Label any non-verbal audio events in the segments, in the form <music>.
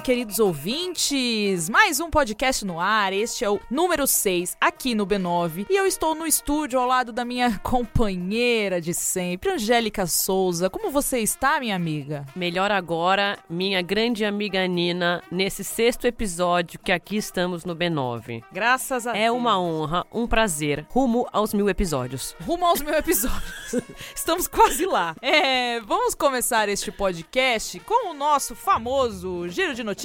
queridos ouvintes! Mais um podcast no ar. Este é o número 6 aqui no B9 e eu estou no estúdio ao lado da minha <laughs> companheira de sempre, Angélica Souza. Como você está, minha amiga? Melhor agora, minha grande amiga Nina, nesse sexto episódio que aqui estamos no B9. Graças a é Deus. É uma honra, um prazer, rumo aos mil episódios. Rumo aos mil episódios. <laughs> Estamos quase lá. É, vamos começar este podcast com o nosso famoso giro de notícias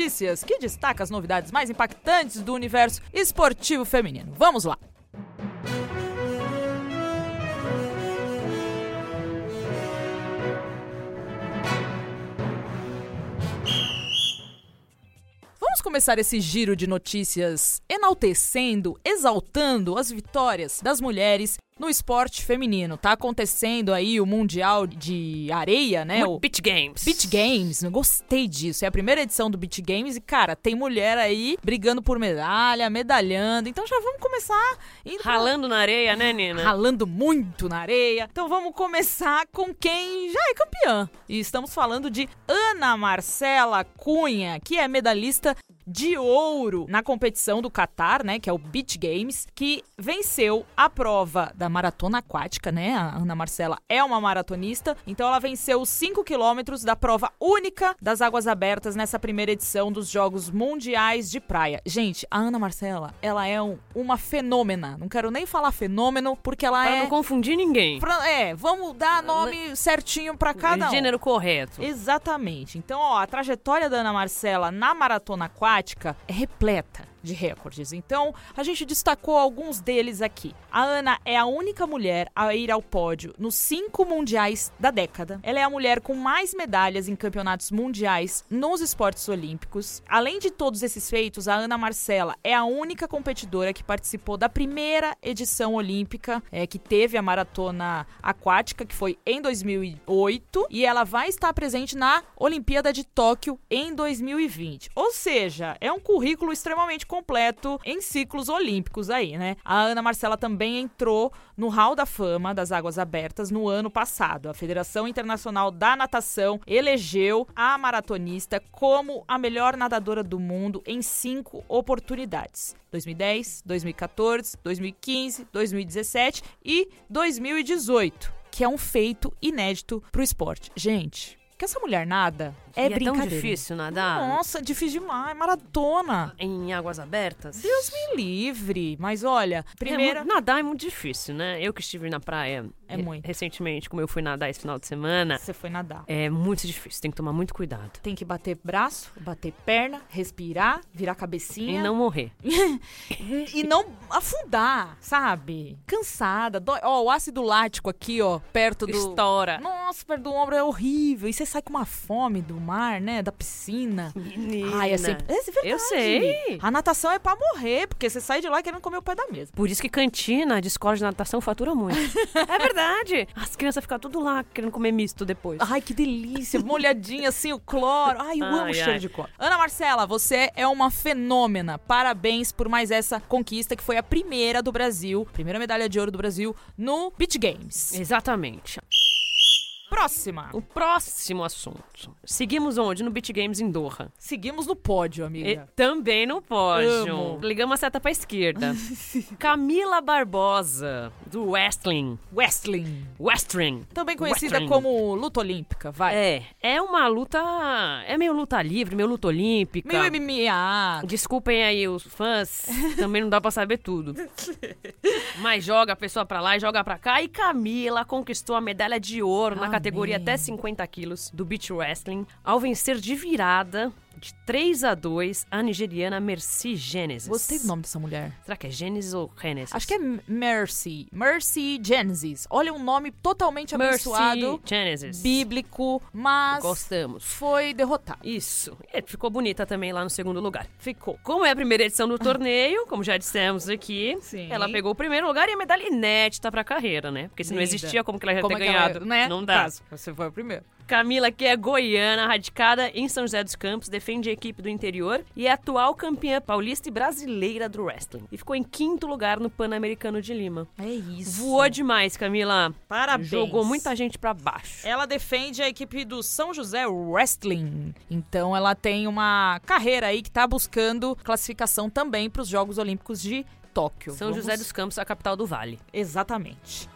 que destaca as novidades mais impactantes do universo esportivo feminino. Vamos lá! Vamos começar esse giro de notícias enaltecendo, exaltando as vitórias das mulheres no esporte feminino. Tá acontecendo aí o Mundial de Areia, né? O Beach Games. Beach Games. Eu gostei disso. É a primeira edição do Beach Games e, cara, tem mulher aí brigando por medalha, medalhando. Então já vamos começar... Ralando na areia, né, Nina? Ralando muito na areia. Então vamos começar com quem já é campeã. E estamos falando de Ana Marcela Cunha, que é medalhista de ouro na competição do Qatar, né, que é o Beach Games, que venceu a prova da maratona aquática, né? A Ana Marcela é uma maratonista, então ela venceu os 5 quilômetros da prova única das águas abertas nessa primeira edição dos Jogos Mundiais de Praia. Gente, a Ana Marcela, ela é um, uma fenômena. Não quero nem falar fenômeno, porque ela pra é. não confundir ninguém. Pra, é, vamos dar nome certinho para cada um. Gênero correto. Exatamente. Então, ó, a trajetória da Ana Marcela na maratona aquática prática é repleta de recordes. Então, a gente destacou alguns deles aqui. A Ana é a única mulher a ir ao pódio nos cinco mundiais da década. Ela é a mulher com mais medalhas em campeonatos mundiais nos esportes olímpicos. Além de todos esses feitos, a Ana Marcela é a única competidora que participou da primeira edição olímpica, é, que teve a maratona aquática, que foi em 2008, e ela vai estar presente na Olimpíada de Tóquio em 2020. Ou seja, é um currículo extremamente completo em ciclos olímpicos aí, né? A Ana Marcela também entrou no Hall da Fama das Águas Abertas no ano passado. A Federação Internacional da Natação elegeu a maratonista como a melhor nadadora do mundo em cinco oportunidades. 2010, 2014, 2015, 2017 e 2018, que é um feito inédito para o esporte. Gente, que essa mulher nada é, brincadeira. É tão difícil nadar? Nossa, difícil demais. Maratona. Em águas abertas? Deus me livre. Mas olha, primeiro. É, nadar é muito difícil, né? Eu que estive na praia é muito. recentemente, como eu fui nadar esse final de semana. Você foi nadar. É muito difícil. Tem que tomar muito cuidado. Tem que bater braço, bater perna, respirar, virar cabecinha. E não morrer. <laughs> e não afundar, sabe? Cansada. Dói. Ó, o ácido lático aqui, ó, perto do. Estoura. Nossa, perto do ombro é horrível. E você sai com uma fome do mar, né? Da piscina. Menina. Ai, é sempre. É verdade. Eu sei. A natação é pra morrer, porque você sai de lá querendo comer o pé da mesa. Por isso que cantina de escola de natação fatura muito. <laughs> é verdade. As crianças ficam tudo lá querendo comer misto depois. Ai, que delícia. Molhadinha assim, o cloro. Ai, eu ai, amo o cheiro de cloro. Ana Marcela, você é uma fenômena. Parabéns por mais essa conquista que foi a primeira do Brasil, primeira medalha de ouro do Brasil no Beach Games. Exatamente. Próxima. O próximo assunto. Seguimos onde? No Beat Games em Doha. Seguimos no pódio, amiga. E também no pódio. Amo. Ligamos a seta pra esquerda. <laughs> Camila Barbosa, do Wrestling. Wrestling. Wrestling. Também conhecida Wrestling. como luta olímpica, vai. É, é uma luta... É meio luta livre, meio luta olímpica. Meio MMA. Desculpem aí os fãs, também não dá pra saber tudo. <laughs> Mas joga a pessoa pra lá e joga pra cá. E Camila conquistou a medalha de ouro na Amém. Categoria até 50 quilos do Beach Wrestling ao vencer de virada de 3 a 2 a nigeriana Mercy Genesis. Gostei do nome dessa mulher. Será que é Genesis ou Genesis? Acho que é Mercy. Mercy Genesis. Olha, um nome totalmente Mercy abençoado, Genesis. bíblico, mas Gostamos. foi derrotado. Isso. E ficou bonita também lá no segundo lugar. Ficou. Como é a primeira edição do torneio, <laughs> como já dissemos aqui, Sim. ela pegou o primeiro lugar e a medalha inédita pra carreira, né? Porque se não Linda. existia, como que ela ia Como ter é que ela- ganhado? né? Não dá. Tá, Você foi o primeiro. Camila, que é goiana, radicada em São José dos Campos, defende a equipe do interior e é atual campeã paulista e brasileira do wrestling. E ficou em quinto lugar no Pan-Americano de Lima. É isso. Voou demais, Camila. Parabéns. Jogou muita gente pra baixo. Ela defende a equipe do São José Wrestling. Então ela tem uma carreira aí que tá buscando classificação também para os Jogos Olímpicos de Tóquio. São Vamos- José dos Campos, a capital do Vale. Exatamente.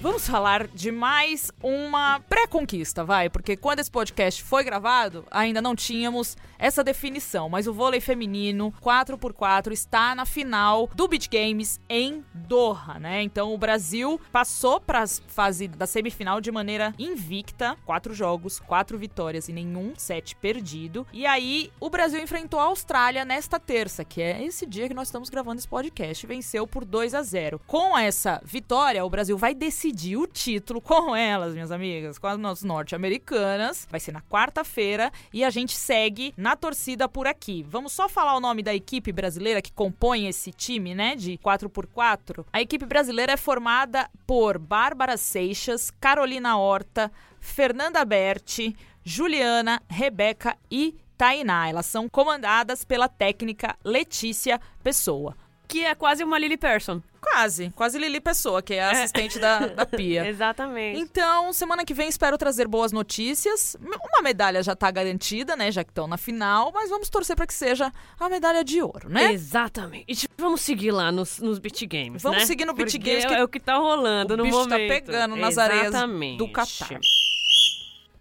Vamos falar de mais uma pré-conquista, vai, porque quando esse podcast foi gravado, ainda não tínhamos essa definição, mas o vôlei feminino 4x4 está na final do Beach Games em Doha, né? Então o Brasil passou para a fase da semifinal de maneira invicta, quatro jogos, quatro vitórias e nenhum set perdido. E aí o Brasil enfrentou a Austrália nesta terça, que é esse dia que nós estamos gravando esse podcast, venceu por 2 a 0. Com essa vitória, o Brasil vai decidir o título com elas, minhas amigas, com as nossas norte-americanas. Vai ser na quarta-feira e a gente segue na torcida por aqui. Vamos só falar o nome da equipe brasileira que compõe esse time, né, de 4x4. A equipe brasileira é formada por Bárbara Seixas, Carolina Horta, Fernanda Berti, Juliana, Rebeca e Tainá. Elas são comandadas pela técnica Letícia Pessoa. Que é quase uma Lily Person. Quase, quase Lili Pessoa, que é a assistente da, da Pia. <laughs> Exatamente. Então, semana que vem espero trazer boas notícias. Uma medalha já tá garantida, né? Já que estão na final, mas vamos torcer para que seja a medalha de ouro, né? Exatamente. Vamos seguir lá nos, nos beat games, Vamos né? seguir no beat Porque games que é o que tá rolando o no bicho tá pegando nas areias do Catar.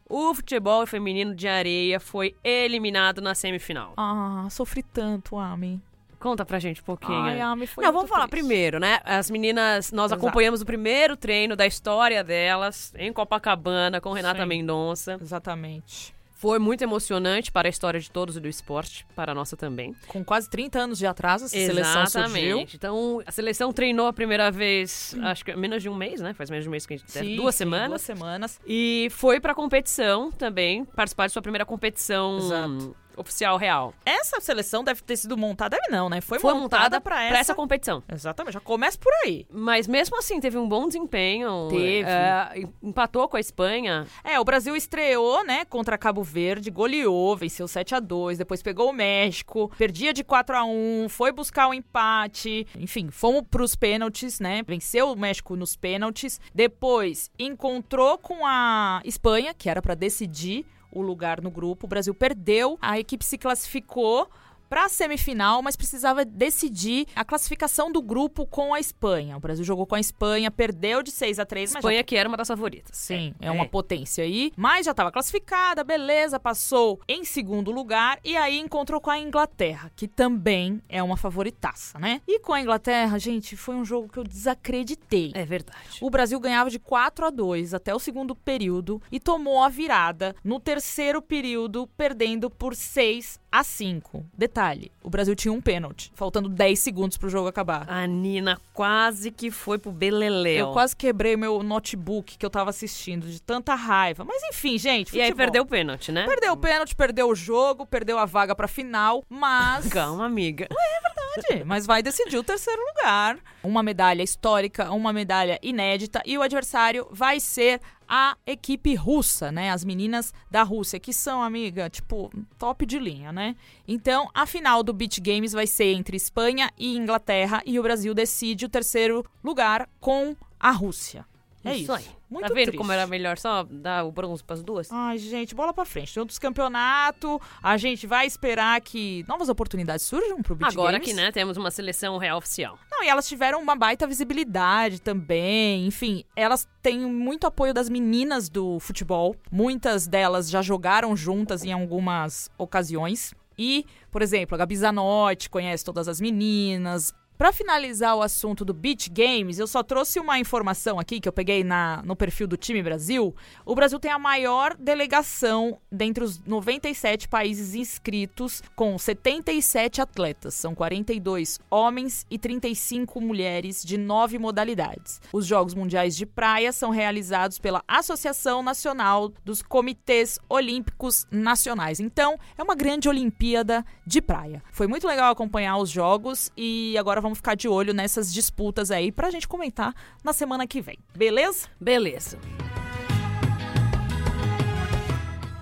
O futebol feminino de areia foi eliminado na semifinal. Ah, sofri tanto, Ami. Conta pra gente um pouquinho. Ai, Ami, foi Não, vamos falar triste. primeiro, né? As meninas, nós Exato. acompanhamos o primeiro treino da história delas em Copacabana com Renata Sim. Mendonça. Exatamente. Foi muito emocionante para a história de todos e do esporte, para a nossa também. Com quase 30 anos de atraso, essa seleção surgiu. Então, a seleção treinou a primeira vez, acho que menos de um mês, né? Faz menos de um mês que a gente Sim, duas sim, semanas. Duas semanas. E foi pra competição também, participar de sua primeira competição Exato. Oficial real. Essa seleção deve ter sido montada, deve não, né? Foi, Foi montada, montada para Pra essa. essa competição. Exatamente, já começa por aí. Mas mesmo assim, teve um bom desempenho. Teve. É, empatou com a Espanha. É, o Brasil estreou, né, contra Cabo Verde, goleou, venceu 7 a 2 depois pegou o México, perdia de 4 a 1 foi buscar o empate, enfim, fomos pros pênaltis, né, venceu o México nos pênaltis, depois encontrou com a Espanha, que era pra decidir o lugar no grupo, o Brasil perdeu, a equipe se classificou para a semifinal, mas precisava decidir a classificação do grupo com a Espanha. O Brasil jogou com a Espanha, perdeu de 6 a 3, mas já Espanha que era uma das favoritas. Sim, é, uma potência aí. Mas já estava classificada, beleza, passou em segundo lugar e aí encontrou com a Inglaterra, que também é uma favoritaça, né? E com a Inglaterra, gente, foi um jogo que eu desacreditei. É verdade. O Brasil ganhava de 4 a 2 até o segundo período e tomou a virada no terceiro período, perdendo por 6 a 5. Detalhe, o Brasil tinha um pênalti, faltando 10 segundos pro jogo acabar. A Nina quase que foi pro Beleléu. Eu quase quebrei meu notebook que eu tava assistindo de tanta raiva. Mas enfim, gente. E aí futebol. perdeu o pênalti, né? Perdeu o pênalti, perdeu o jogo, perdeu a vaga pra final, mas. <laughs> Calma, amiga. Verdade, mas vai decidir o terceiro lugar. Uma medalha histórica, uma medalha inédita. E o adversário vai ser a equipe russa, né? As meninas da Rússia, que são, amiga, tipo, top de linha, né? Então, a final do Beach Games vai ser entre Espanha e Inglaterra. E o Brasil decide o terceiro lugar com a Rússia. É isso. aí. Muito tá vendo triste. como era melhor só dar o bronze pras duas? Ai, gente, bola pra frente. Tem outros campeonatos. A gente vai esperar que novas oportunidades surjam pro Beach Agora Games. que, né, temos uma seleção real oficial. Não, e elas tiveram uma baita visibilidade também. Enfim, elas têm muito apoio das meninas do futebol. Muitas delas já jogaram juntas em algumas ocasiões. E, por exemplo, a Gabi Zanotti conhece todas as meninas. Para finalizar o assunto do Beach Games, eu só trouxe uma informação aqui que eu peguei na, no perfil do time Brasil. O Brasil tem a maior delegação dentre os 97 países inscritos, com 77 atletas. São 42 homens e 35 mulheres de nove modalidades. Os Jogos Mundiais de Praia são realizados pela Associação Nacional dos Comitês Olímpicos Nacionais. Então, é uma grande Olimpíada de praia. Foi muito legal acompanhar os jogos e agora vamos ficar de olho nessas disputas aí pra gente comentar na semana que vem. Beleza? Beleza.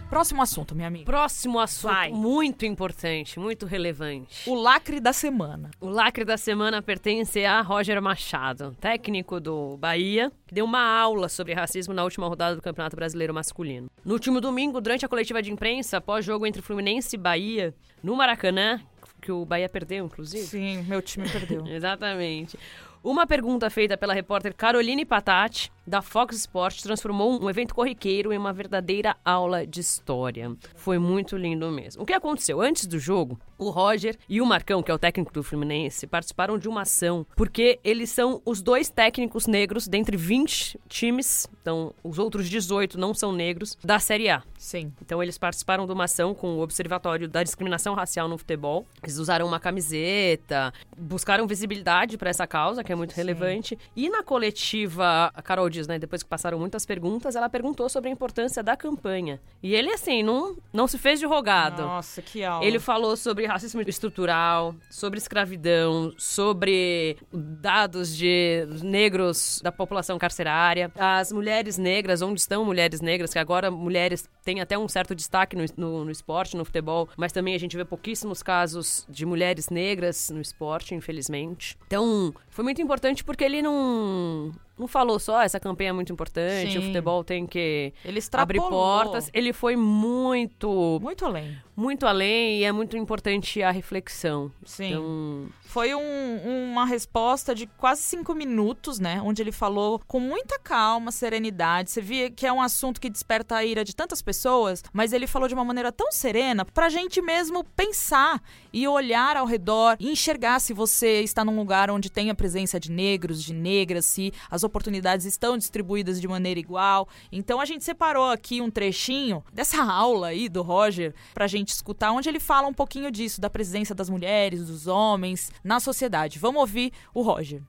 Próximo assunto, minha amiga. Próximo assunto Vai. muito importante, muito relevante. O lacre da semana. O lacre da semana pertence a Roger Machado, técnico do Bahia, que deu uma aula sobre racismo na última rodada do Campeonato Brasileiro Masculino. No último domingo, durante a coletiva de imprensa, após jogo entre Fluminense e Bahia, no Maracanã, que o Bahia perdeu, inclusive. Sim, meu time perdeu. <laughs> Exatamente. Uma pergunta feita pela repórter Caroline Patati, da Fox Sports, transformou um evento corriqueiro em uma verdadeira aula de história. Foi muito lindo mesmo. O que aconteceu? Antes do jogo, o Roger e o Marcão, que é o técnico do Fluminense, participaram de uma ação, porque eles são os dois técnicos negros dentre 20 times, então os outros 18 não são negros, da Série A. Sim. Então eles participaram de uma ação com o Observatório da Discriminação Racial no Futebol. Eles usaram uma camiseta, buscaram visibilidade para essa causa, que é muito Sim. relevante. E na coletiva, a Carol diz, né, depois que passaram muitas perguntas, ela perguntou sobre a importância da campanha. E ele, assim, não, não se fez de rogado. Nossa, que aula. Ele falou sobre racismo estrutural, sobre escravidão, sobre dados de negros da população carcerária, as mulheres negras, onde estão mulheres negras, que agora mulheres têm até um certo destaque no, no, no esporte, no futebol, mas também a gente vê pouquíssimos casos de mulheres negras no esporte, infelizmente. Então, foi muito importante porque ele não. Não falou só, "Ah, essa campanha é muito importante, Sim. o futebol tem que Ele abrir portas. Ele foi muito Muito além. Muito além e é muito importante a reflexão. Sim. Então, Foi um- uma resposta de quase cinco minutos, né? Onde ele falou com muita calma, serenidade. Você via que é um assunto que desperta a ira de tantas pessoas, mas ele falou de uma maneira tão serena pra gente mesmo pensar e olhar ao redor e enxergar se você está num lugar onde tem a presença de negros, de negras, se as oportunidades estão distribuídas de maneira igual. Então a gente separou aqui um trechinho dessa <laughs> aula aí do Roger pra gente escutar, onde ele fala um pouquinho disso, da presença das mulheres, dos homens na sociedade. Vamos ouvir o Roger.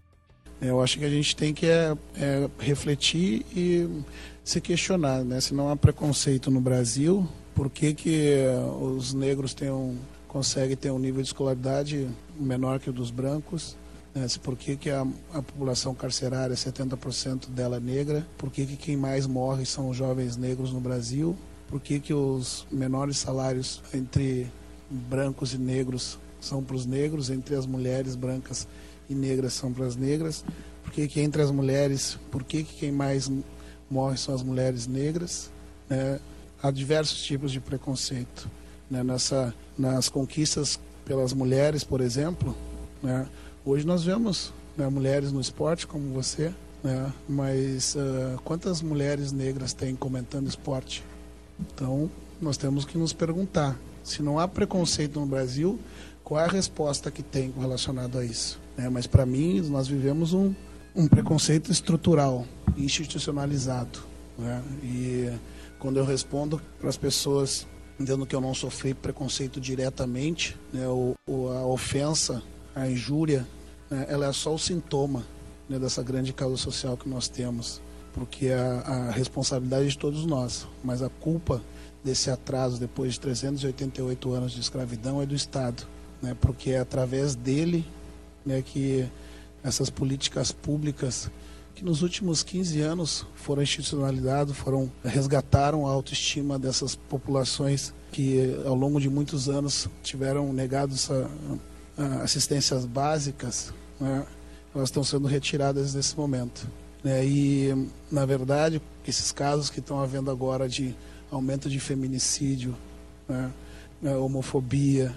Eu acho que a gente tem que é, é, refletir e se questionar, né? Se não há preconceito no Brasil, por que, que eh, os negros têm um, conseguem ter um nível de escolaridade menor que o dos brancos? Né? Por que, que a, a população carcerária, 70% dela é negra? Por que, que quem mais morre são os jovens negros no Brasil? Por que, que os menores salários entre brancos e negros são para os negros, entre as mulheres brancas e negras são para as negras? Por que, que entre as mulheres, por que, que quem mais morre são as mulheres negras? né? Há diversos tipos de preconceito. Né? Nessa, nas conquistas pelas mulheres, por exemplo, né? hoje nós vemos né, mulheres no esporte como você, né? mas ah, quantas mulheres negras tem comentando esporte? Então, nós temos que nos perguntar: se não há preconceito no Brasil, qual é a resposta que tem relacionado a isso? né? Mas, para mim, nós vivemos um, um preconceito estrutural, institucionalizado. né? E quando eu respondo para as pessoas dizendo que eu não sofri preconceito diretamente, né? o, o- a ofensa, a injúria, né? ela é só o sintoma né? dessa grande causa social que nós temos porque a, a responsabilidade é de todos nós, mas a culpa desse atraso depois de 388 anos de escravidão é do Estado, né? Porque é através dele, né, que essas políticas públicas que nos últimos 15 anos foram institucionalizadas, foram resgataram a autoestima dessas populações que ao longo de muitos anos tiveram negado essa, assistências básicas, né? elas estão sendo retiradas nesse momento né? E, na verdade, esses casos que estão havendo agora de aumento de feminicídio, né? homofobia,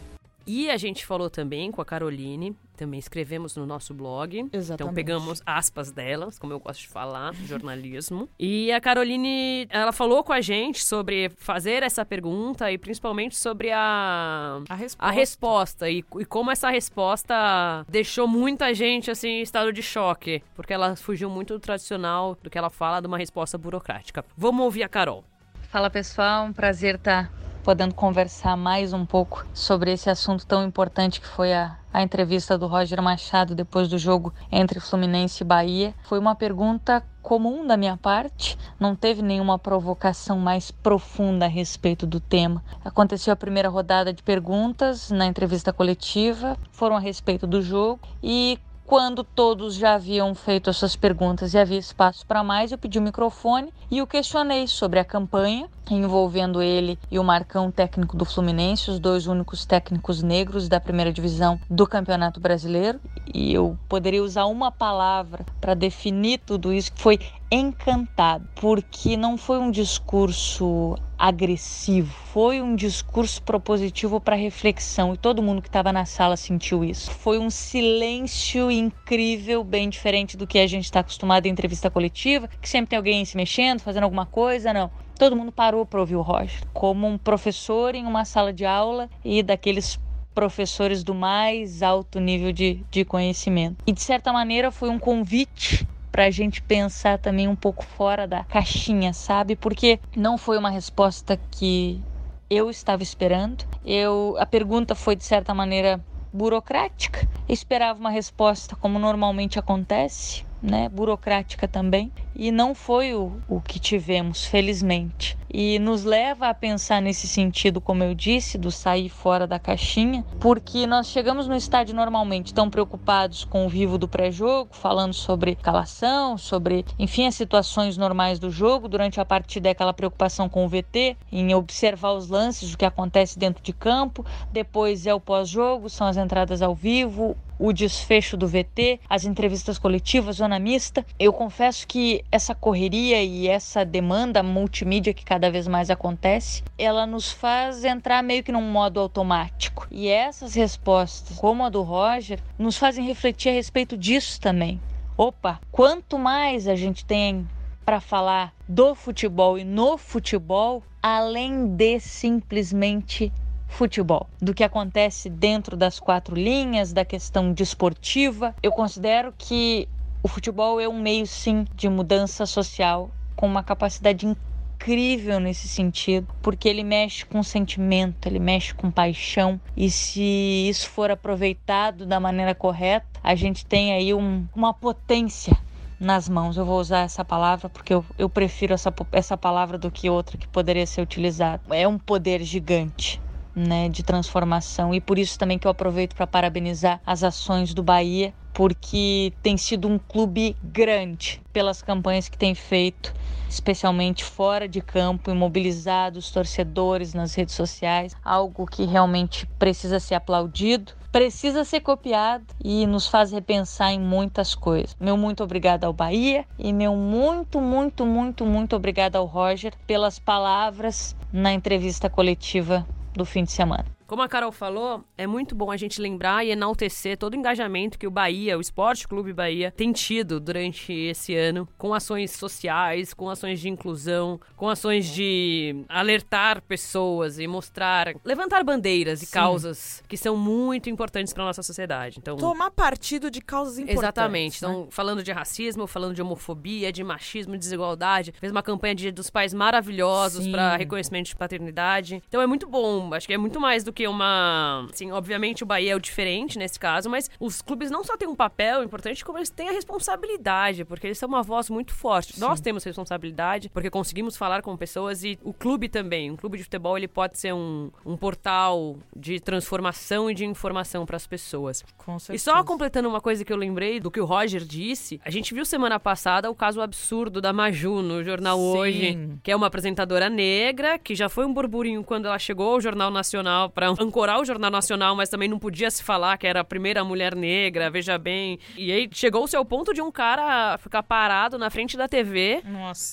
E a gente falou também com a Caroline, também escrevemos no nosso blog. Então Exatamente. pegamos aspas delas, como eu gosto de falar, <laughs> jornalismo. E a Caroline, ela falou com a gente sobre fazer essa pergunta e principalmente sobre a A resposta. a resposta e, e como essa resposta deixou muita gente assim em estado de choque, porque ela fugiu muito do tradicional do que ela fala de uma resposta burocrática. Vamos ouvir a Carol. Fala pessoal, um prazer estar podendo conversar mais um pouco sobre esse assunto tão importante que foi a, a entrevista do Roger Machado depois do jogo entre Fluminense e Bahia. Foi uma pergunta comum da minha parte, não teve nenhuma provocação mais profunda a respeito do tema. Aconteceu a primeira rodada de perguntas na entrevista coletiva, foram a respeito do jogo e quando todos já haviam feito as suas perguntas e havia espaço para mais, eu pedi o microfone e o questionei sobre a campanha envolvendo ele e o Marcão, técnico do Fluminense, os dois únicos técnicos negros da primeira divisão do Campeonato Brasileiro. E eu poderia usar uma palavra para definir tudo isso, que foi encantado, porque não foi um discurso agressivo, foi um discurso propositivo para reflexão e todo mundo que estava na sala sentiu isso. Foi um silêncio incrível, bem diferente do que a gente está acostumado em entrevista coletiva, que sempre tem alguém se mexendo, fazendo alguma coisa, não. Todo mundo parou para ouvir o Roger, como um professor em uma sala de aula e daqueles professores do mais alto nível de, de conhecimento. E de certa maneira foi um convite para a gente pensar também um pouco fora da caixinha, sabe? Porque não foi uma resposta que eu estava esperando. Eu a pergunta foi de certa maneira burocrática. Eu esperava uma resposta como normalmente acontece, né? Burocrática também. E não foi o, o que tivemos, felizmente. E nos leva a pensar nesse sentido, como eu disse, do sair fora da caixinha, porque nós chegamos no estádio normalmente tão preocupados com o vivo do pré-jogo, falando sobre calação, sobre, enfim, as situações normais do jogo. Durante a partida é aquela preocupação com o VT, em observar os lances, o que acontece dentro de campo. Depois é o pós-jogo, são as entradas ao vivo, o desfecho do VT, as entrevistas coletivas, zona mista. Eu confesso que essa correria e essa demanda multimídia que cada vez mais acontece, ela nos faz entrar meio que num modo automático. E essas respostas, como a do Roger, nos fazem refletir a respeito disso também. Opa, quanto mais a gente tem para falar do futebol e no futebol, além de simplesmente futebol, do que acontece dentro das quatro linhas, da questão desportiva. Eu considero que o futebol é um meio, sim, de mudança social com uma capacidade incrível nesse sentido, porque ele mexe com sentimento, ele mexe com paixão, e se isso for aproveitado da maneira correta, a gente tem aí um, uma potência nas mãos. Eu vou usar essa palavra porque eu, eu prefiro essa, essa palavra do que outra que poderia ser utilizada. É um poder gigante né, de transformação. E por isso também que eu aproveito para parabenizar as ações do Bahia, porque tem sido um clube grande pelas campanhas que tem feito, especialmente fora de campo, e mobilizado os torcedores nas redes sociais, algo que realmente precisa ser aplaudido. Precisa ser copiado e nos faz repensar em muitas coisas. Meu muito obrigado ao Bahia e meu muito, muito, muito, muito obrigado ao Roger pelas palavras na entrevista coletiva do fim de semana. Como a Carol falou, é muito bom a gente lembrar e enaltecer todo o engajamento que o Bahia, o Esporte Clube Bahia, tem tido durante esse ano, com ações sociais, com ações de inclusão, com ações de alertar pessoas e mostrar, levantar bandeiras e Sim. causas que são muito importantes para nossa sociedade. Então, Tomar partido de causas importantes. Exatamente. né? Então, falando de racismo, falando de homofobia, de machismo, de desigualdade. Fez uma campanha de dos pais maravilhosos para reconhecimento de paternidade. Então é muito bom. Acho que é muito mais do que uma. Assim, obviamente o Bahia é o diferente nesse caso, mas os clubes não só têm um papel importante, como eles têm a responsabilidade, porque eles são uma voz muito forte. Nós temos responsabilidade, porque conseguimos falar com pessoas e o clube também. Um clube de futebol ele pode ser um, um portal de transformação e de informação para as pessoas. Com E certeza. só completando uma coisa que eu lembrei do que o Roger disse, a gente viu semana passada o caso absurdo da Maju no jornal Sim. Hoje, que é uma apresentadora negra, que já foi um burburinho quando ela chegou ao Jornal Nacional para ancorar o Jornal Nacional, mas também não podia se falar que era a primeira mulher negra, veja bem. E aí chegou-se ao ponto de um cara ficar parado na frente da TV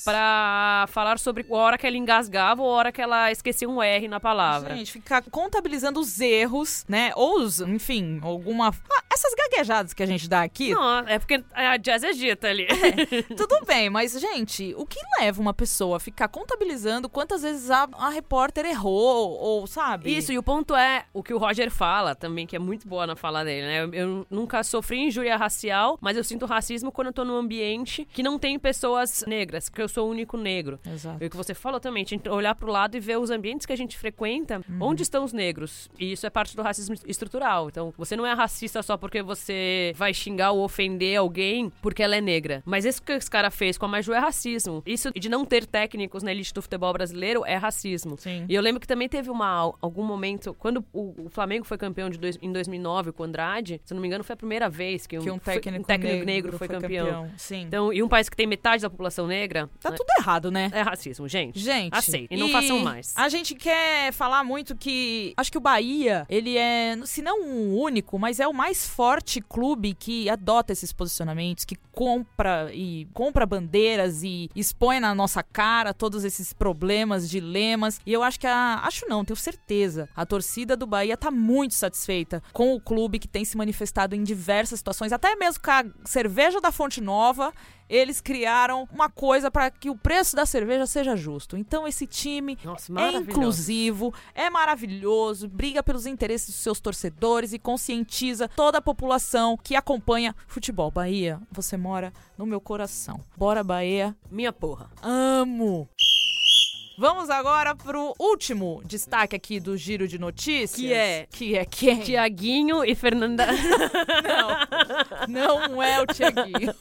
pra falar sobre a hora que ela engasgava ou a hora que ela esquecia um R na palavra. Gente, ficar contabilizando os erros, né? Ou os, enfim, alguma. Ah, essas gaguejadas que a gente dá aqui, Não, é porque a jazz é dita ali. tudo bem, mas, gente, o que leva uma pessoa a ficar contabilizando quantas vezes a, a repórter errou, ou sabe? Isso, e o ponto é o que o Roger fala também, que é muito boa na fala dele, né? Eu, eu nunca sofri injúria racial, mas eu sinto racismo quando eu tô num ambiente que não tem pessoas negras, porque eu sou o único negro. Exato. E o que você falou também, a gente olhar pro lado e ver os ambientes que a gente frequenta, onde estão os negros. E isso é parte do racismo estrutural. Então, você não é racista só porque você vai xingar ou ofender alguém porque ela é negra. Mas isso que esse cara fez com a Maju é racismo. Isso de não ter técnicos na elite do futebol brasileiro é racismo. Sim. E eu lembro que também teve uma, algum momento, quando o, o Flamengo foi campeão de dois, em 2009 com o Andrade, se eu não me engano, foi a primeira vez que um, que um foi- técnico, um técnico negro, foi, campeão. Sim. Então, e um país que tem metade da população negra, tá né, tudo errado, né? é racismo, gente. Gente, Aceita. E não façam mais. A gente quer falar muito que acho que o Bahia, ele é, se não o único, mas é o mais forte clube que adota esses posicionamentos, que compra e compra bandeiras e expõe na nossa cara todos esses problemas, dilemas. E eu acho que a, acho não, tenho certeza, a torcida do Bahia tá muito satisfeita com o clube que tem se manifestado em diversas situações, até mesmo com a cerveja da Fonte Nova eles criaram uma coisa para que o preço da cerveja seja justo. Então esse time Nossa, é inclusivo, é maravilhoso, briga pelos interesses dos seus torcedores e conscientiza toda a população que acompanha futebol. Bahia, você mora no meu coração. Bora Bahia, Minha porra. amo. Vamos agora pro último destaque aqui do giro de notícias. Que é- que é quem? Tiaguinho e Fernanda. <laughs> Não, não é o Tiaguinho.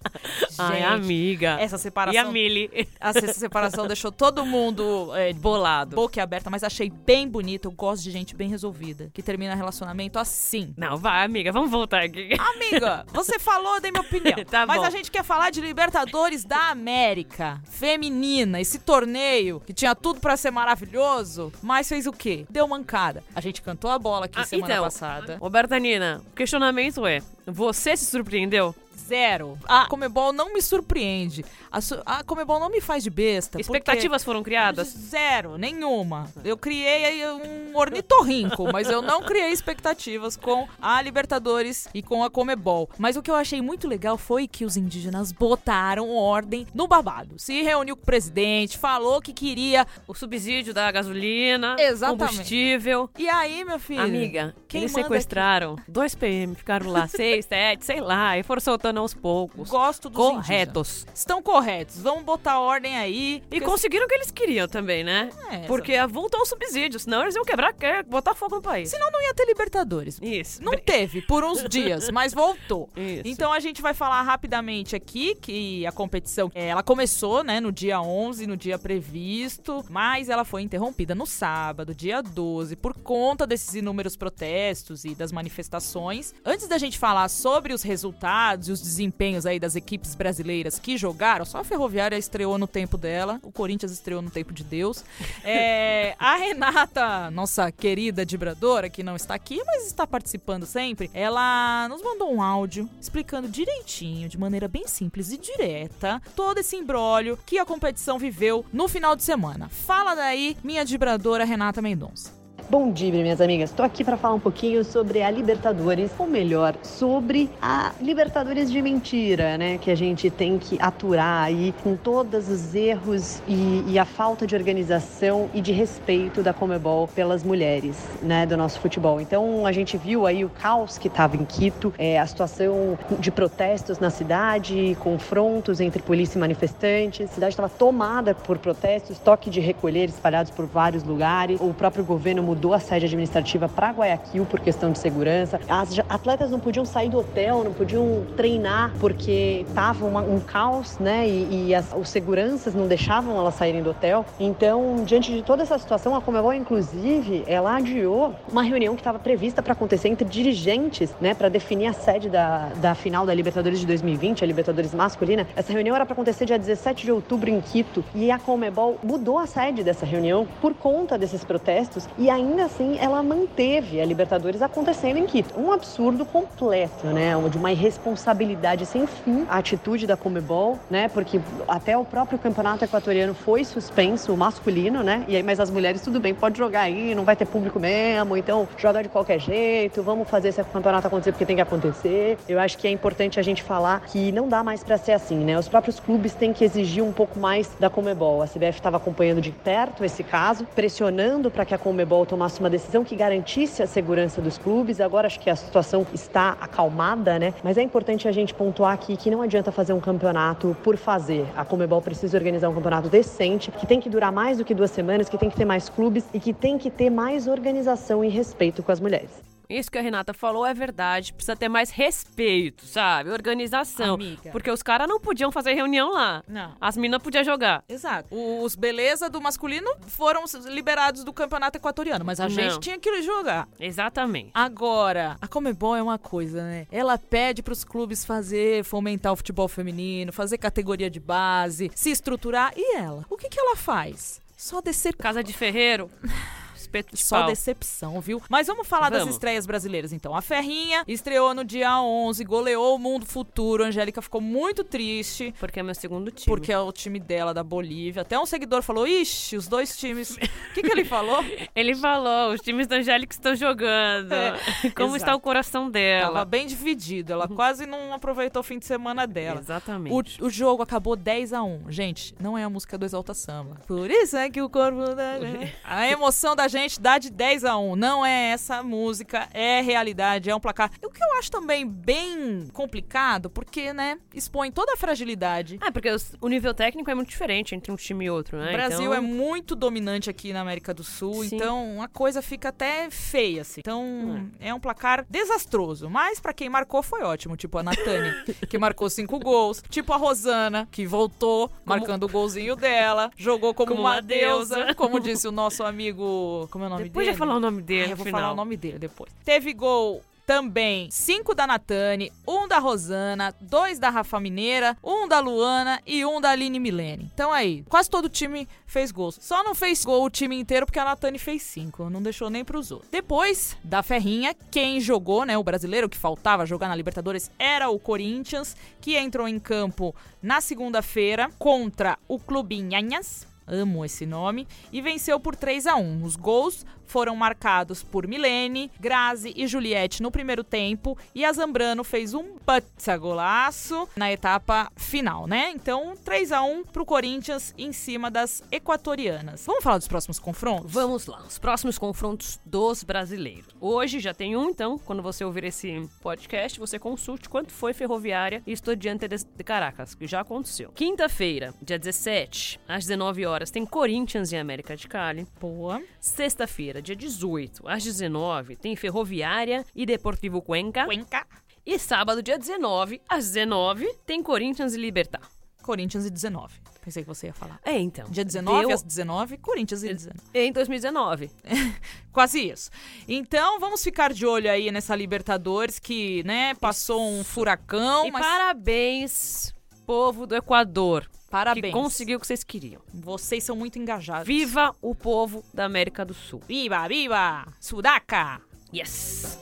<laughs> Ai, amiga. Essa E a separação Mili. Essa separação deixou todo mundo é, Bolado. boca aberta, mas achei bem bonito. Eu gosto de gente bem resolvida, que termina relacionamento assim. Não, vai, amiga, vamos voltar aqui. Amiga, você falou, dei minha opinião. <laughs> Tá mas bom. a gente quer falar de Libertadores da América Feminina. Esse torneio que tinha tudo pra ser maravilhoso, mas fez o quê? Deu mancada. A gente cantou a bola aqui Ah, semana então, passada. Roberta Nina, o questionamento é: você se surpreendeu? Zero. A Comebol não me surpreende. A, su- a Comebol não me faz de besta. Expectativas foram criadas? Zero, nenhuma. Eu criei aí um ornitorrinco, mas eu não criei expectativas com a Libertadores e com a Comebol. Mas o que eu achei muito legal foi que os indígenas botaram ordem no babado. Se reuniu com o presidente, falou que queria. O subsídio da gasolina, Exatamente. combustível. E aí, meu filho? Amiga, quem eles sequestraram dois PM, ficaram lá seis, <laughs> sete, sei lá, e foram soltando aos poucos. Gosto dos indígenas. Corretos. Estão corretos. Vamos botar ordem aí. E conseguiram o que eles queriam também, né? É, Porque voltou o subsídio, senão eles iam quebrar, botar fogo no país. Senão não ia ter Libertadores. Isso. Não teve por uns <laughs> dias, mas voltou. Isso. Então a gente vai falar rapidamente aqui que a competição, eh, ela começou, né, no dia 11, no dia previsto, mas ela foi interrompida no sábado, dia 12, por conta desses inúmeros protestos e das manifestações. Antes da gente falar sobre os resultados e os desempenhos aí das equipes brasileiras que jogaram, só a Ferroviária estreou no tempo dela, o Corinthians estreou no tempo de Deus. É, a Renata, nossa querida vibradora, que não está aqui, mas está participando sempre, ela nos mandou um áudio explicando direitinho, de maneira bem simples e direta, todo esse imbróglio que a competição viveu no final de semana. Fala daí, minha vibradora Renata Mendonça. Bom dia, minhas amigas. Estou aqui para falar um pouquinho sobre a Libertadores, ou melhor, sobre a Libertadores de mentira, né? Que a gente tem que aturar aí com todos os erros e, e a falta de organização e de respeito da Comebol pelas mulheres, né? Do nosso futebol. Então, a gente viu aí o caos que estava em Quito, é, a situação de protestos na cidade, confrontos entre polícia e manifestantes. A cidade estava tomada por protestos, toque de recolher espalhados por vários lugares. O próprio governo mudou a sede administrativa para Guayaquil por questão de segurança. As atletas não podiam sair do hotel, não podiam treinar porque estava um caos, né? E, e as, os seguranças não deixavam elas saírem do hotel. Então, diante de toda essa situação, a Comebol, inclusive, ela adiou uma reunião que estava prevista para acontecer entre dirigentes, né? Para definir a sede da, da final da Libertadores de 2020, a Libertadores masculina. Essa reunião era para acontecer dia 17 de outubro em Quito e a Comebol mudou a sede dessa reunião por conta desses protestos e ainda ainda assim ela manteve a Libertadores acontecendo em Quito. Um absurdo completo, né? De uma irresponsabilidade sem fim a atitude da Comebol, né? Porque até o próprio campeonato equatoriano foi suspenso, o masculino, né? E aí, mas as mulheres, tudo bem, pode jogar aí, não vai ter público mesmo, então joga de qualquer jeito, vamos fazer esse campeonato acontecer porque tem que acontecer. Eu acho que é importante a gente falar que não dá mais para ser assim, né? Os próprios clubes têm que exigir um pouco mais da Comebol. A CBF estava acompanhando de perto esse caso, pressionando para que a Comebol tomasse uma decisão que garantisse a segurança dos clubes. Agora acho que a situação está acalmada, né? Mas é importante a gente pontuar aqui que não adianta fazer um campeonato por fazer. A Comebol precisa organizar um campeonato decente, que tem que durar mais do que duas semanas, que tem que ter mais clubes e que tem que ter mais organização e respeito com as mulheres. Isso que a Renata falou é verdade. Precisa ter mais respeito, sabe? Organização. Amiga. Porque os caras não podiam fazer reunião lá. Não. As minas podiam jogar. Exato. Os beleza do masculino foram liberados do campeonato equatoriano, mas a Não. gente tinha que jogar. Exatamente. Agora, a Comebol é uma coisa, né? Ela pede pros clubes fazer, fomentar o futebol feminino, fazer categoria de base, se estruturar. E ela? O que, que ela faz? Só descer Casa de Ferreiro. <laughs> Espeto de Só pau. decepção, viu? Mas vamos falar das Vamos. estreias brasileiras, então. A Ferrinha estreou no dia 11, goleou o Mundo Futuro. A Angélica ficou muito triste. Porque é meu segundo time. Porque é o time dela, da Bolívia. Até um seguidor falou: Ixi, os dois times. <laughs> O que, que ele falou? Ele falou, os times da Angélica estão jogando. É, <laughs> Como exato. está o coração Tava dela. bem dividido. Ela quase não aproveitou o fim de semana dela. Exatamente. O, o jogo acabou 10 a 1 Gente, não é a música do Exalta Samba. Por isso é que o corpo da <laughs> gente... A emoção da gente dá de 10 a 1 Não é essa música, é realidade, é um placar. O que eu acho também bem complicado, porque, né, expõe toda a fragilidade. Ah, porque os- o nível técnico é muito diferente entre um time e outro, né? O Brasil Então, é muito dominante aqui na América do Sul, Sim. então a coisa fica até feia, assim. Então é um placar desastroso, mas pra quem marcou foi ótimo. Tipo a Natane, <laughs> que marcou cinco gols. Tipo a Rosana, que voltou marcando o golzinho dela. Jogou como, Como uma, uma deusa, deusa. como disse o nosso amigo. Como é o nome Depois dele? de falar o nome dele, Ah, eu vou final. falar o nome dele depois. Teve gol também cinco da Natane, um da Rosana, dois da Rafa Mineira, um da Luana e um da Aline Milene. Então aí, quase todo o time fez gols. Só não fez gol o time inteiro porque a Natane fez cinco, não deixou nem pros outros. Depois da Ferrinha, quem jogou, né, o brasileiro que faltava jogar na Libertadores era o Corinthians, que entrou em campo na segunda-feira contra o Clube Nhanhas, amo esse nome, e venceu por 3 a 1 Os gols foram marcados por Milene, Grazi e Juliette no primeiro tempo, e a Zambrano fez um putza golaço na etapa final, né? Então, 3 a 1 pro Corinthians em cima das equatorianas. Vamos falar dos próximos confrontos? Vamos lá, os próximos confrontos dos brasileiros. Hoje já tem um, então, quando você ouvir esse podcast, você consulte quanto foi Ferroviária e Estudiantes de Caracas, que já aconteceu. Quinta-feira, dia 17, às 19 horas, tem Corinthians e América de Cali. Boa. Sexta-feira, dia 18, às 19, tem Ferroviária e Deportivo Cuenca. Cuenca. E sábado, dia 19, às 19, tem Corinthians e Libertar. Corinthians e 19. Pensei que você ia falar. É, então. Dia 19 deu às 19, Corinthians e 19. Em 2019. <laughs> Quase isso. Então, vamos ficar de olho aí nessa Libertadores que, né, passou um furacão, e mas parabéns, povo do Equador. Parabéns. Que conseguiu o que vocês queriam. Vocês são muito engajados. Viva o povo da América do Sul. Viva, viva! Sudaca! Yes!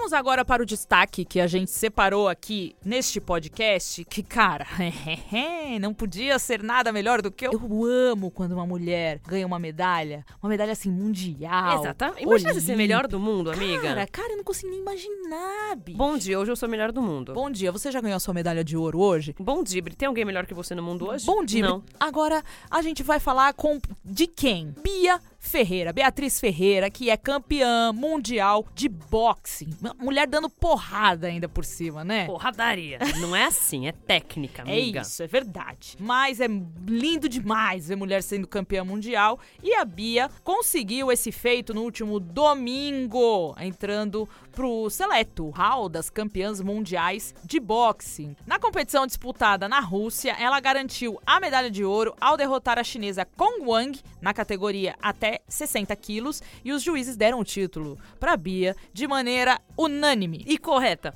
Vamos agora para o destaque que a gente separou aqui neste podcast, que, cara, <laughs> não podia ser nada melhor do que eu. Eu amo quando uma mulher ganha uma medalha, uma medalha assim mundial. Exatamente. Imagina você ser melhor do mundo, amiga. Cara, cara, eu não consigo nem imaginar, bicho. Bom dia, hoje eu sou melhor do mundo. Bom dia, você já ganhou a sua medalha de ouro hoje? Bom dia, Bri. Tem alguém melhor que você no mundo hoje? Bom dia. Não. Agora a gente vai falar com de quem? Bia Ferreira, Beatriz Ferreira, que é campeã mundial de boxe. Mulher dando porrada ainda por cima, né? Porradaria. Não é assim, é técnica, É amiga. isso, é verdade. Mas é lindo demais ver mulher sendo campeã mundial. E a Bia conseguiu esse feito no último domingo, entrando pro seleto hall das campeãs mundiais de boxe. Na competição disputada na Rússia, ela garantiu a medalha de ouro ao derrotar a chinesa Kong Wang na categoria até 60 quilos. E os juízes deram o título pra Bia de maneira unânime. E correta.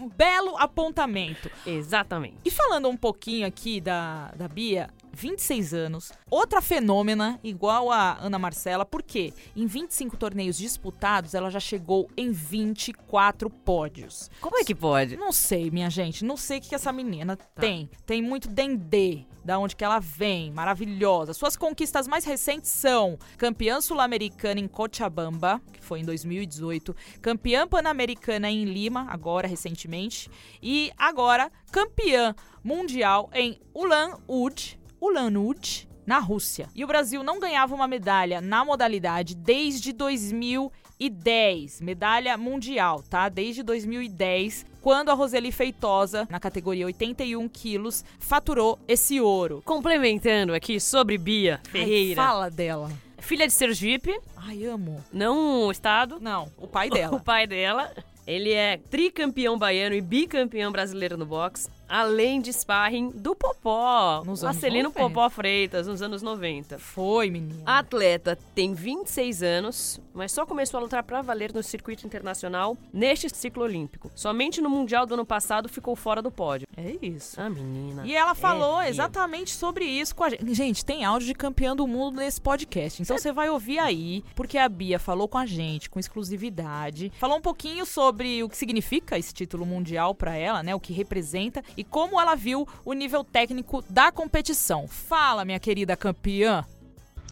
Um <laughs> belo apontamento. Exatamente. E falando um pouquinho aqui da, da Bia, 26 anos. Outra fenômena, igual a Ana Marcela, porque em 25 torneios disputados, ela já chegou em 24 pódios. Como é que pode? Não sei, minha gente, não sei o que essa menina tem. Tem muito dendê, da onde que ela vem, maravilhosa. Suas conquistas mais recentes são campeã sul-americana em Cochabamba, que foi em 2018, campeã pan-americana em Lima, agora recentemente, e agora campeã mundial em Ulan-Ude, Ulan-Ude, na Rússia. E o Brasil não ganhava uma medalha na modalidade desde 2010, medalha mundial, tá? Desde 2010, quando a Roseli Feitosa, na categoria 81 quilos, faturou esse ouro. Complementando aqui sobre Bia Ferreira. Ai, fala dela. Filha de Sergipe. Ai, amo. Não o estado. Não, o pai dela. <laughs> o pai dela. Ele é tricampeão baiano e bicampeão brasileiro no boxe, além de sparring do Popó, nos Marcelino Popó Freitas, nos anos 90. Foi, menina. A atleta tem 26 anos, mas só começou a lutar para valer no circuito internacional neste ciclo olímpico. Somente no Mundial do ano passado ficou fora do pódio. É isso. A menina. E ela falou é exatamente sobre isso com a gente. Gente, tem áudio de campeã do mundo nesse podcast. Então você vai ouvir aí, porque a Bia falou com a gente com exclusividade. Falou um pouquinho sobre o que significa esse título mundial para ela, né? O que representa e como ela viu o nível técnico da competição. Fala, minha querida campeã.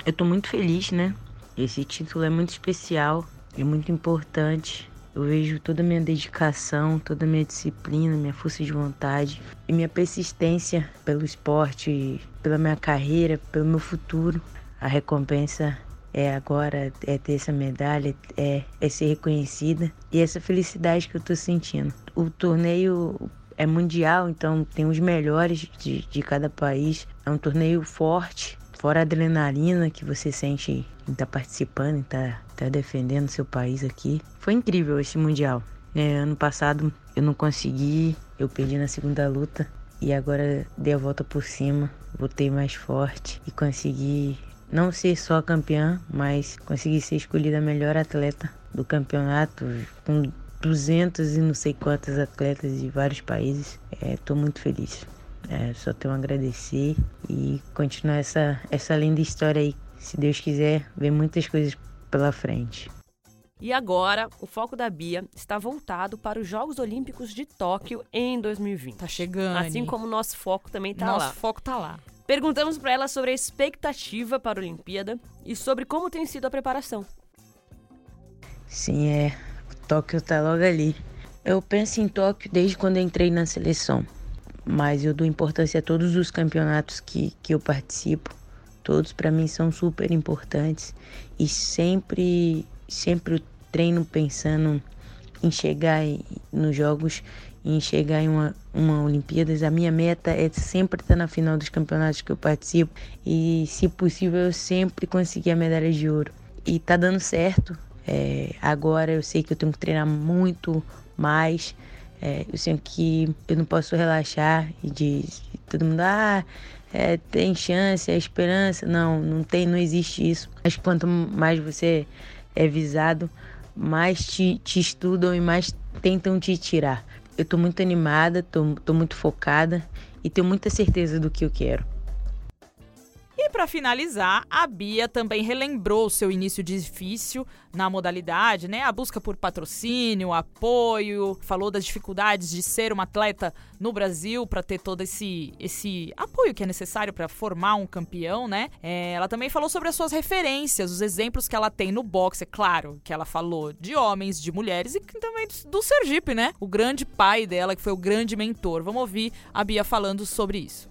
Eu tô muito feliz, né? Esse título é muito especial, é muito importante. Eu vejo toda a minha dedicação, toda a minha disciplina, minha força de vontade e minha persistência pelo esporte, pela minha carreira, pelo meu futuro. A recompensa é agora, é ter essa medalha, é, é ser reconhecida e essa felicidade que eu tô sentindo. O torneio é mundial, então tem os melhores de, de cada país. É um torneio forte, fora a adrenalina que você sente em estar tá participando, em estar tá, tá defendendo seu país aqui. Foi incrível esse mundial. É, ano passado eu não consegui, eu perdi na segunda luta e agora dei a volta por cima, voltei mais forte e consegui não ser só campeã, mas conseguir ser escolhida a melhor atleta do campeonato com 200 e não sei quantas atletas de vários países. Estou é, muito feliz. É, só tenho a agradecer e continuar essa, essa linda história aí. Se Deus quiser, ver muitas coisas pela frente. E agora, o foco da Bia está voltado para os Jogos Olímpicos de Tóquio em 2020. Tá chegando. Assim como o nosso foco também tá nosso lá. Nosso foco tá lá. Perguntamos para ela sobre a expectativa para a Olimpíada e sobre como tem sido a preparação. Sim, é. Tóquio tá logo ali. Eu penso em Tóquio desde quando entrei na seleção, mas eu dou importância a todos os campeonatos que, que eu participo. Todos para mim são super importantes e sempre, sempre treino pensando em chegar nos jogos, em chegar em uma, uma Olimpíadas. A minha meta é sempre estar na final dos campeonatos que eu participo e, se possível, eu sempre conseguir a medalha de ouro. E tá dando certo. É, agora eu sei que eu tenho que treinar muito mais. É, eu sei que eu não posso relaxar e de, de todo mundo, ah, é, tem chance, é esperança. Não, não tem, não existe isso. Mas quanto mais você é visado, mais te, te estudam e mais tentam te tirar. Eu tô muito animada, tô muito focada e tenho muita certeza do que eu quero. Para finalizar, a Bia também relembrou seu início difícil na modalidade, né? A busca por patrocínio, apoio, falou das dificuldades de ser uma atleta no Brasil para ter todo esse, esse apoio que é necessário para formar um campeão, né? É, ela também falou sobre as suas referências, os exemplos que ela tem no boxe, é claro, que ela falou de homens, de mulheres e também do Sergipe, né? O grande pai dela, que foi o grande mentor. Vamos ouvir a Bia falando sobre isso.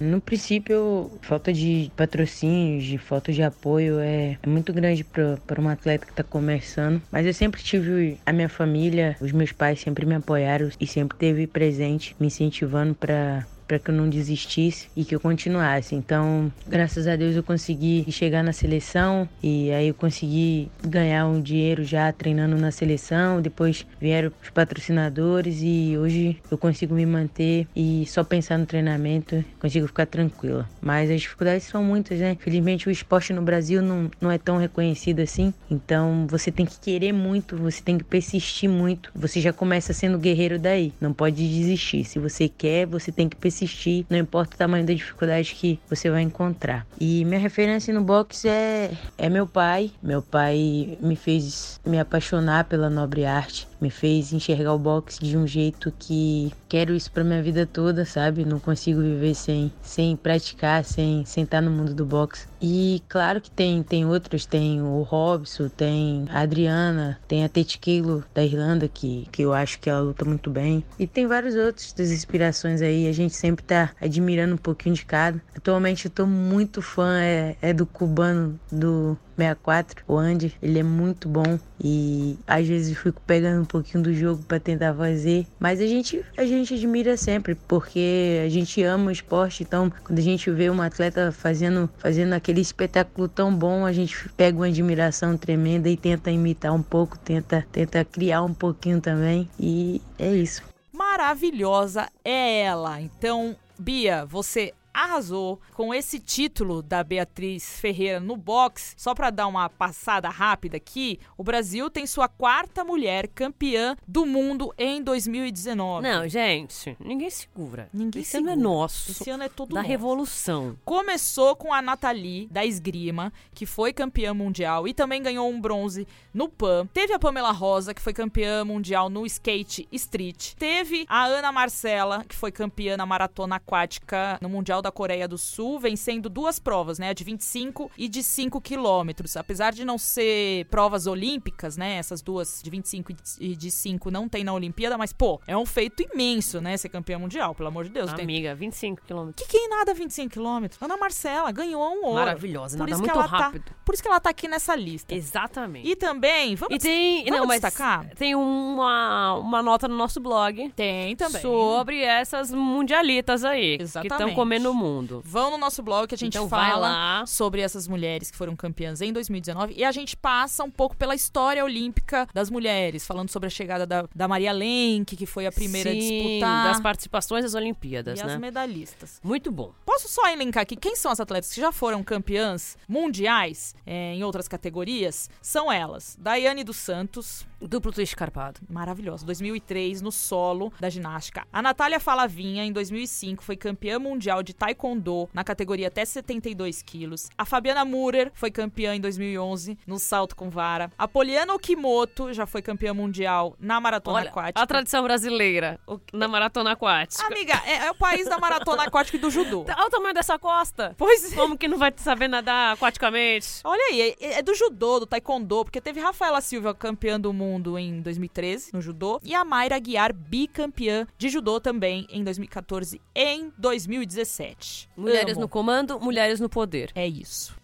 No princípio, falta de patrocínios, de falta de apoio é, é muito grande para um atleta que está começando. Mas eu sempre tive a minha família, os meus pais sempre me apoiaram e sempre teve presente, me incentivando para para que eu não desistisse e que eu continuasse. Então, graças a Deus eu consegui chegar na seleção e aí eu consegui ganhar um dinheiro já treinando na seleção. Depois vieram os patrocinadores e hoje eu consigo me manter e só pensar no treinamento consigo ficar tranquila. Mas as dificuldades são muitas, né? Infelizmente o esporte no Brasil não, não é tão reconhecido assim. Então você tem que querer muito, você tem que persistir muito. Você já começa sendo guerreiro daí. Não pode desistir. Se você quer, você tem que persistir não importa o tamanho da dificuldade que você vai encontrar. E minha referência no boxe é, é meu pai. Meu pai me fez me apaixonar pela nobre arte, me fez enxergar o boxe de um jeito que quero isso para minha vida toda, sabe? Não consigo viver sem, sem praticar, sem, sem estar no mundo do boxe. E claro que tem, tem outros, tem o Robson, tem a Adriana, tem a Tate Kilo da Irlanda, que, que eu acho que ela luta muito bem. E tem vários outros das inspirações aí, a gente sempre tá admirando um pouquinho de cada. Atualmente eu tô muito fã, é, é do cubano do 64, o Andy, ele é muito bom e às vezes fico pegando um pouquinho do jogo para tentar fazer, mas a gente a gente admira sempre porque a gente ama o esporte, então quando a gente vê uma atleta fazendo fazendo aquele espetáculo tão bom, a gente pega uma admiração tremenda e tenta imitar um pouco, tenta tenta criar um pouquinho também e é isso. Maravilhosa é ela. Então, Bia, você arrasou com esse título da Beatriz Ferreira no boxe. Só para dar uma passada rápida aqui, o Brasil tem sua quarta mulher campeã do mundo em 2019. Não, gente, ninguém segura. Ninguém Esse segura. ano é nosso. Esse ano é todo da nosso. revolução. Começou com a Nathalie da esgrima, que foi campeã mundial e também ganhou um bronze no PAN. Teve a Pamela Rosa, que foi campeã mundial no skate street. Teve a Ana Marcela, que foi campeã na maratona aquática no Mundial da Coreia do Sul, vencendo duas provas, né, a de 25 e de 5 quilômetros. Apesar de não ser provas olímpicas, né, essas duas de 25 e de 5 não tem na Olimpíada, mas pô, é um feito imenso, né, ser campeã mundial, pelo amor de Deus. Tem- Amiga, 25 quilômetros. que quem nada 25 quilômetros? Ana Marcela ganhou um ouro. Maravilhosa, Por nada isso muito que ela rápido. Tá, por isso que ela tá aqui nessa lista. Exatamente. E também, vamos, E tem, vamos não, destacar? tem uma, uma nota no nosso blog Tem também. sobre essas mundialitas aí que Exatamente. estão comendo o mundo. Vão no nosso blog que a gente Então fala sobre essas mulheres que foram campeãs em 2019 e a gente passa um pouco pela história olímpica das mulheres, falando sobre a chegada da, da Maria Lenk, que foi a primeira a Sim, disputar, das participações das Olimpíadas, e né? as medalhistas. Muito bom. Posso só elencar aqui quem são as atletas que já foram campeãs mundiais é, em outras categorias? São elas: Daiane dos Santos, Duplo twist carpado. maravilhosa, 2003 no solo da ginástica. A Natália Falavinha, em 2005, foi campeã mundial de taekwondo na categoria até 72 quilos. A Fabiana Murer foi campeã em 2011 no salto com vara. A Poliana Okimoto já foi campeã mundial na maratona Olha, aquática. a tradição brasileira na maratona aquática. Amiga, é, é o país da maratona aquática e do judô. <laughs> Olha o tamanho dessa costa. Pois é. Como que não vai saber nadar aquaticamente? Olha aí, é, é do judô, do taekwondo, porque teve Rafaela Silva campeã do mundo em 2013 no judô e a Mayra Guiar bicampeã de judô também em 2014 e em 2017. Mulheres Amo. no comando, mulheres no poder. É isso.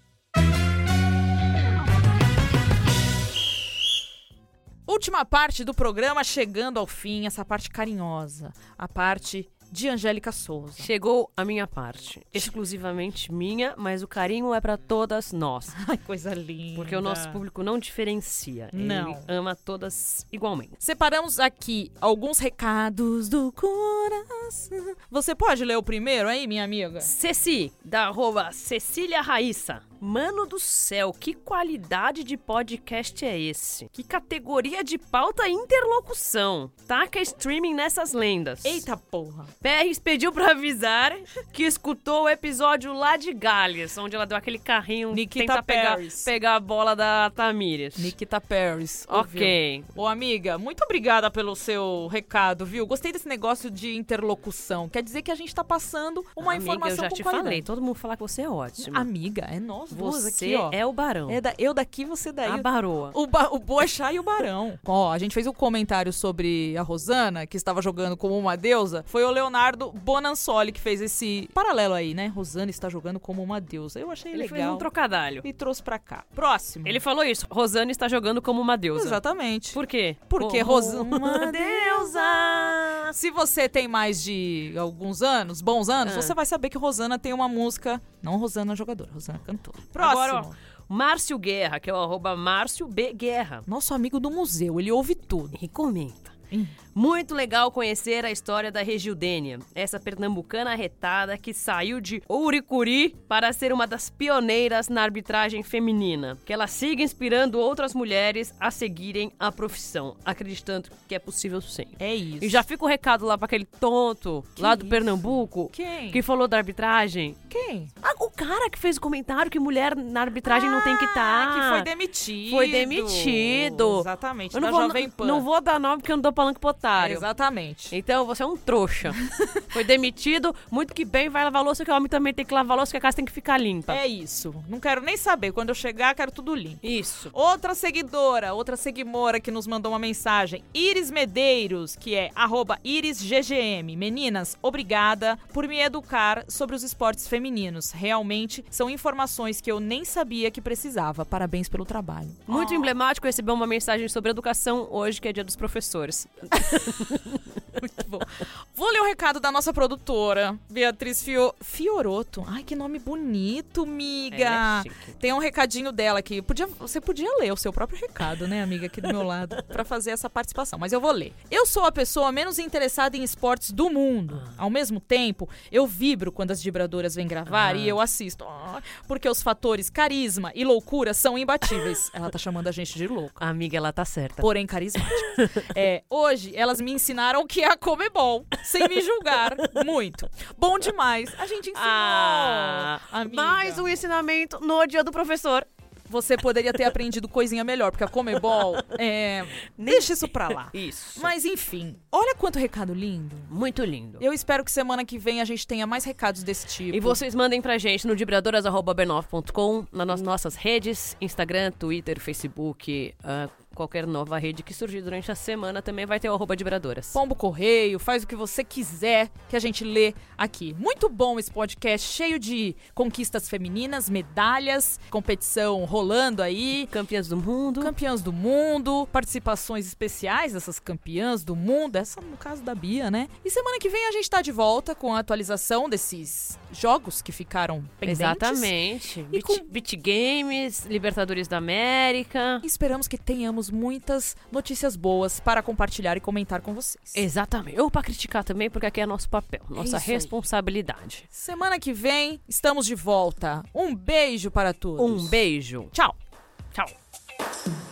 Última parte do programa chegando ao fim, essa parte carinhosa, a parte de Angélica Souza. Chegou a minha parte. Exclusivamente minha, mas o carinho é pra todas nós. <laughs> Ai, coisa linda. Porque o nosso público não diferencia. Não. Ele ama todas igualmente. Separamos aqui alguns recados do coração. Você pode ler o primeiro aí, minha amiga? Ceci, da arroba Cecília Raíssa. Mano do céu, que qualidade de podcast é esse? Que categoria de pauta e interlocução? Taca streaming nessas lendas. Eita porra. Pérez pediu pra avisar que escutou o episódio lá de Gales, onde ela deu aquele carrinho Nikita tenta pegar, pegar a bola da Tamires. Nikita Paris. Ok. Ô, amiga, muito obrigada pelo seu recado, viu? Gostei desse negócio de interlocução. Quer dizer que a gente tá passando uma Amiga, informação eu já com te qualidade. falei, todo mundo fala que você é ótima. Amiga, é nós duas Você aqui, ó. é o barão. É da- eu daqui, você daí. a baroa. O, ba o Boechat e o Barão. <laughs> Ó, a gente fez um comentário sobre a Rosana, que estava jogando como uma deusa. Foi o Leonardo Bonansoli que fez esse paralelo aí, né? Rosana está jogando como uma deusa. Eu achei Ele fez legal. um trocadalho. E trouxe pra cá. Próximo. Ele falou isso. Rosane está jogando como uma deusa. Exatamente. Por quê? Porque Como Rosana- Uma <laughs> deusa. Se você tem mais de alguns anos, bons anos, Ah. você vai saber que Rosana tem uma música. Não Rosana jogadora, Rosana cantora. Próximo. Agora, ó, Márcio Guerra, que é o arroba Márcio B. Guerra. Nosso amigo do museu, ele ouve tudo. E comenta. Muito legal conhecer a história da Regildênia, essa pernambucana arretada que saiu de Ouricuri para ser uma das pioneiras na arbitragem feminina. Que ela siga inspirando outras mulheres a seguirem a profissão, acreditando que é possível sim. É isso. E já fica o recado lá para aquele tonto lá do isso? Pernambuco Quem? que falou da arbitragem. Quem? Ah, cara que fez o comentário que mulher na arbitragem não tem que estar. Ah, que foi demitido. Foi demitido. Exatamente. Eu não vou, Jovem Pan. não vou dar nome porque eu não dou palanque pro otário. Exatamente. Então você é um trouxa. <laughs> Foi demitido, muito que bem, vai lavar louça, que o homem também tem que lavar louça, que a casa tem que ficar limpa. É isso. Não quero nem saber. Quando eu chegar, quero tudo limpo. Isso. Outra seguidora, outra seguimora que nos mandou uma mensagem, Iris Medeiros, que é IrisGGM. Meninas, obrigada por me educar sobre os esportes femininos. Realmente são informações que eu nem sabia que precisava. Parabéns pelo trabalho. Muito emblemático receber uma mensagem sobre educação hoje, que é dia dos professores. <laughs> Muito bom. Vou ler o recado da nossa produtora, Beatriz Fio... Fioroto. Ai, que nome bonito, miga. É. Tem um recadinho dela aqui. Podia, você podia ler o seu próprio recado, né, amiga, aqui do meu lado, <laughs> pra fazer essa participação. Mas eu vou ler. Eu sou a pessoa menos interessada em esportes do mundo. Ao mesmo tempo, eu vibro quando as vibradoras vêm gravar Ah. e eu assisto. Ah, Porque os fatores carisma e loucura são imbatíveis. <laughs> Ela tá chamando a gente de louco A amiga, ela tá certa. porém carismática. <laughs> É, hoje, elas me ensinaram o que é a Comebol, sem me julgar muito. Bom demais. A gente ensinou. Ah, amiga. mais um ensinamento no dia do professor. Você poderia ter aprendido coisinha melhor, porque a Comebol, é, deixa isso pra lá. Isso. Mas enfim, olha quanto recado lindo. Muito lindo. Eu espero que semana que vem a gente tenha mais recados desse tipo. E vocês mandem pra gente no vibradoras.b9.com, nas nossas redes, Instagram, Twitter, Facebook, ah, qualquer nova rede que surgir durante a semana também vai ter o arroba vibradoras. Pombo Correio, faz o que você quiser que a gente lê aqui. Muito bom esse podcast, cheio de conquistas femininas, medalhas, competição rolando aí. Campeãs do mundo. Campeãs do mundo, participações especiais dessas campeãs do mundo, essa no caso da Bia, né? E semana que vem a gente tá de volta com a atualização desses jogos que ficaram pendentes. Exatamente. E Beat, com- Beat Games, Libertadores da América. E esperamos que tenhamos muitas notícias boas para compartilhar e comentar com vocês. Exatamente. Ou pra criticar também, porque aqui é nosso papel, nossa aí. responsabilidade. Semana que vem estamos de volta. Um beijo para todos. Um beijo. Tchau. Tchau.